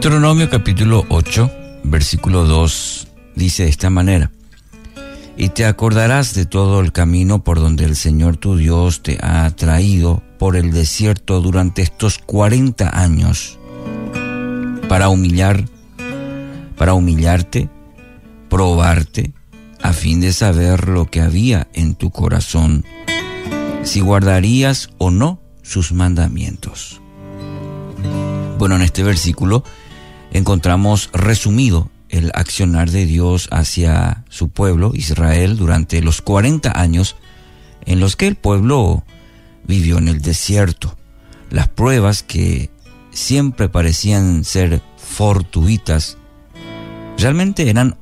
Deuteronomio capítulo 8, versículo 2 dice de esta manera, y te acordarás de todo el camino por donde el Señor tu Dios te ha traído por el desierto durante estos 40 años para humillar, para humillarte, probarte, a fin de saber lo que había en tu corazón, si guardarías o no sus mandamientos. Bueno, en este versículo encontramos resumido el accionar de Dios hacia su pueblo, Israel, durante los 40 años en los que el pueblo vivió en el desierto. Las pruebas que siempre parecían ser fortuitas, realmente eran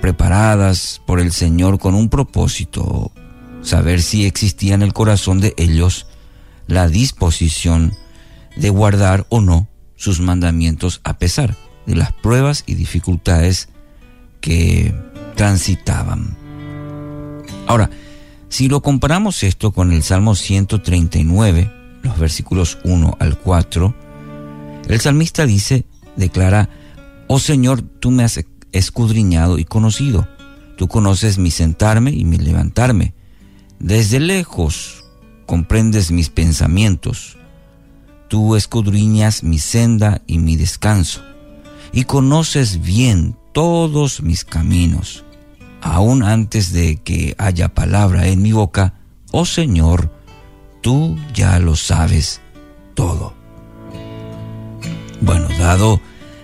preparadas por el Señor con un propósito, saber si existía en el corazón de ellos la disposición de guardar o no sus mandamientos a pesar de las pruebas y dificultades que transitaban. Ahora, si lo comparamos esto con el Salmo 139, los versículos 1 al 4, el salmista dice, declara, Oh Señor, tú me has escudriñado y conocido, tú conoces mi sentarme y mi levantarme, desde lejos comprendes mis pensamientos, tú escudriñas mi senda y mi descanso, y conoces bien todos mis caminos. Aún antes de que haya palabra en mi boca, oh Señor, tú ya lo sabes todo. Bueno, dado,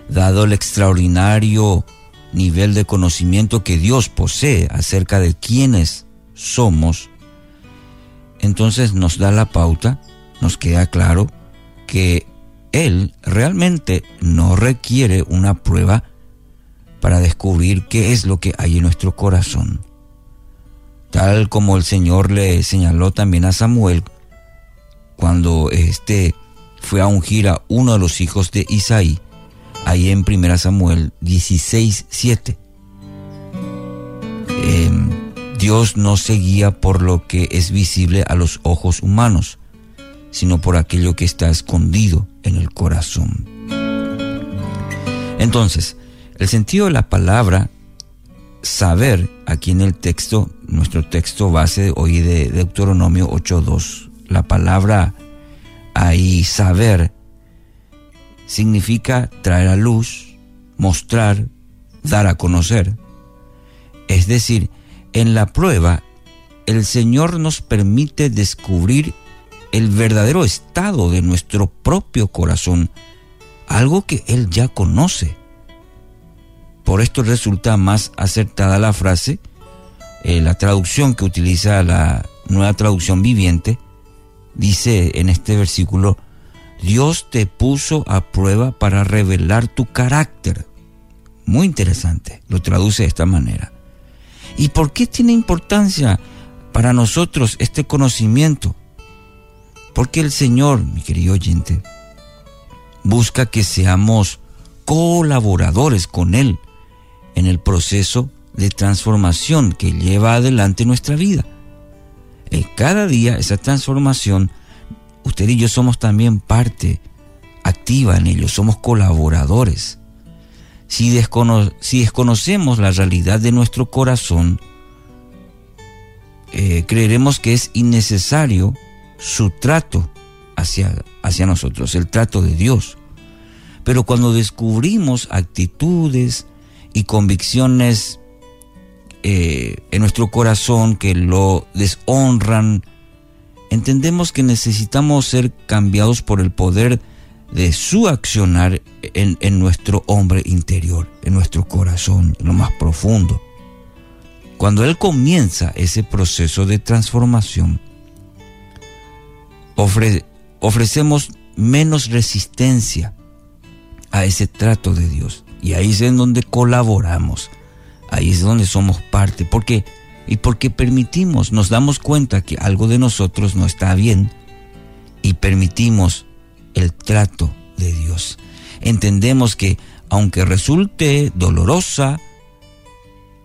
dado el extraordinario nivel de conocimiento que Dios posee acerca de quiénes somos, entonces nos da la pauta, nos queda claro que Él realmente no requiere una prueba para descubrir qué es lo que hay en nuestro corazón. Tal como el Señor le señaló también a Samuel cuando éste fue a ungir a uno de los hijos de Isaí, ahí en 1 Samuel 16, 7. Em, Dios no se guía por lo que es visible a los ojos humanos, sino por aquello que está escondido en el corazón. Entonces, el sentido de la palabra saber, aquí en el texto, nuestro texto base hoy de Deuteronomio 8.2, la palabra ahí saber significa traer a luz, mostrar, dar a conocer. Es decir, en la prueba, el Señor nos permite descubrir el verdadero estado de nuestro propio corazón, algo que Él ya conoce. Por esto resulta más acertada la frase, eh, la traducción que utiliza la nueva traducción viviente, dice en este versículo, Dios te puso a prueba para revelar tu carácter. Muy interesante, lo traduce de esta manera. ¿Y por qué tiene importancia para nosotros este conocimiento? Porque el Señor, mi querido oyente, busca que seamos colaboradores con Él en el proceso de transformación que lleva adelante nuestra vida. En cada día esa transformación, usted y yo somos también parte activa en ello, somos colaboradores. Si, desconocemos la realidad de nuestro corazón, eh, creeremos que es innecesario su trato hacia, hacia nosotros, el trato de Dios. Pero cuando descubrimos actitudes y convicciones eh, en nuestro corazón que lo deshonran, entendemos que necesitamos ser cambiados por el poder de su accionar en, en, nuestro hombre interior, en nuestro corazón, en lo más profundo. Cuando Él comienza ese proceso de transformación, ofrecemos menos resistencia a ese trato de Dios. Y ahí es en donde colaboramos. Ahí es donde somos parte. ¿Por qué? Y porque permitimos, nos damos cuenta que algo de nosotros no está bien y permitimos el trato de Dios. Entendemos que aunque resulte dolorosa,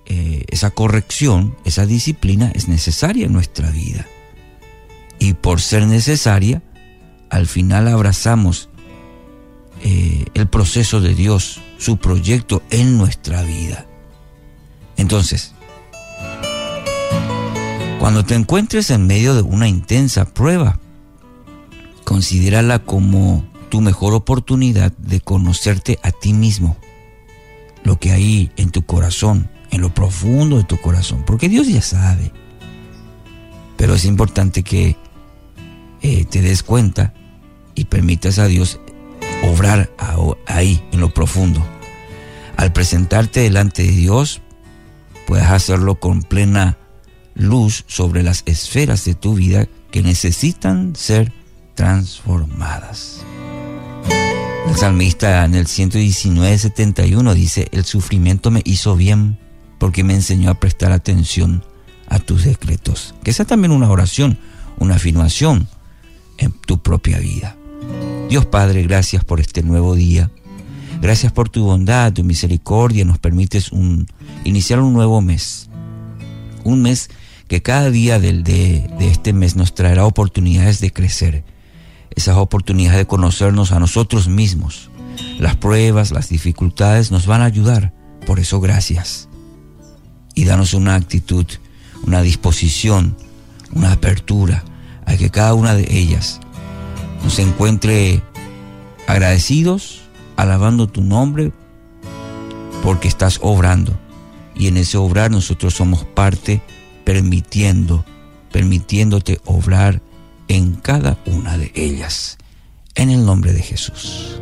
eh, esa corrección, esa disciplina es necesaria en nuestra vida y por ser necesaria, al final abrazamos eh, el proceso de Dios, su proyecto en nuestra vida. Entonces, cuando te encuentres en medio de una intensa prueba, considérala como tu mejor oportunidad de conocerte a ti mismo, lo que hay en tu corazón, en lo profundo de tu corazón, porque Dios ya sabe. Pero es importante que eh, te des cuenta y permitas a Dios obrar ahí, en lo profundo. Al presentarte delante de Dios, puedes hacerlo con plena luz sobre las esferas de tu vida que necesitan ser transformadas. El salmista en el 119.71 dice, el sufrimiento me hizo bien porque me enseñó a prestar atención a tus decretos. Que sea también una oración, una afirmación en tu propia vida. Dios Padre, gracias por este nuevo día. Gracias por tu bondad, tu misericordia. Nos permites un, iniciar un nuevo mes. Un mes que cada día del, de, de este mes nos traerá oportunidades de crecer. Esas oportunidades de conocernos a nosotros mismos. Las pruebas, las dificultades nos van a ayudar. Por eso gracias. Y danos una actitud, una disposición, una apertura que cada una de ellas nos encuentre agradecidos, alabando tu nombre, porque estás obrando. Y en ese obrar nosotros somos parte permitiendo, permitiéndote obrar en cada una de ellas. En el nombre de Jesús.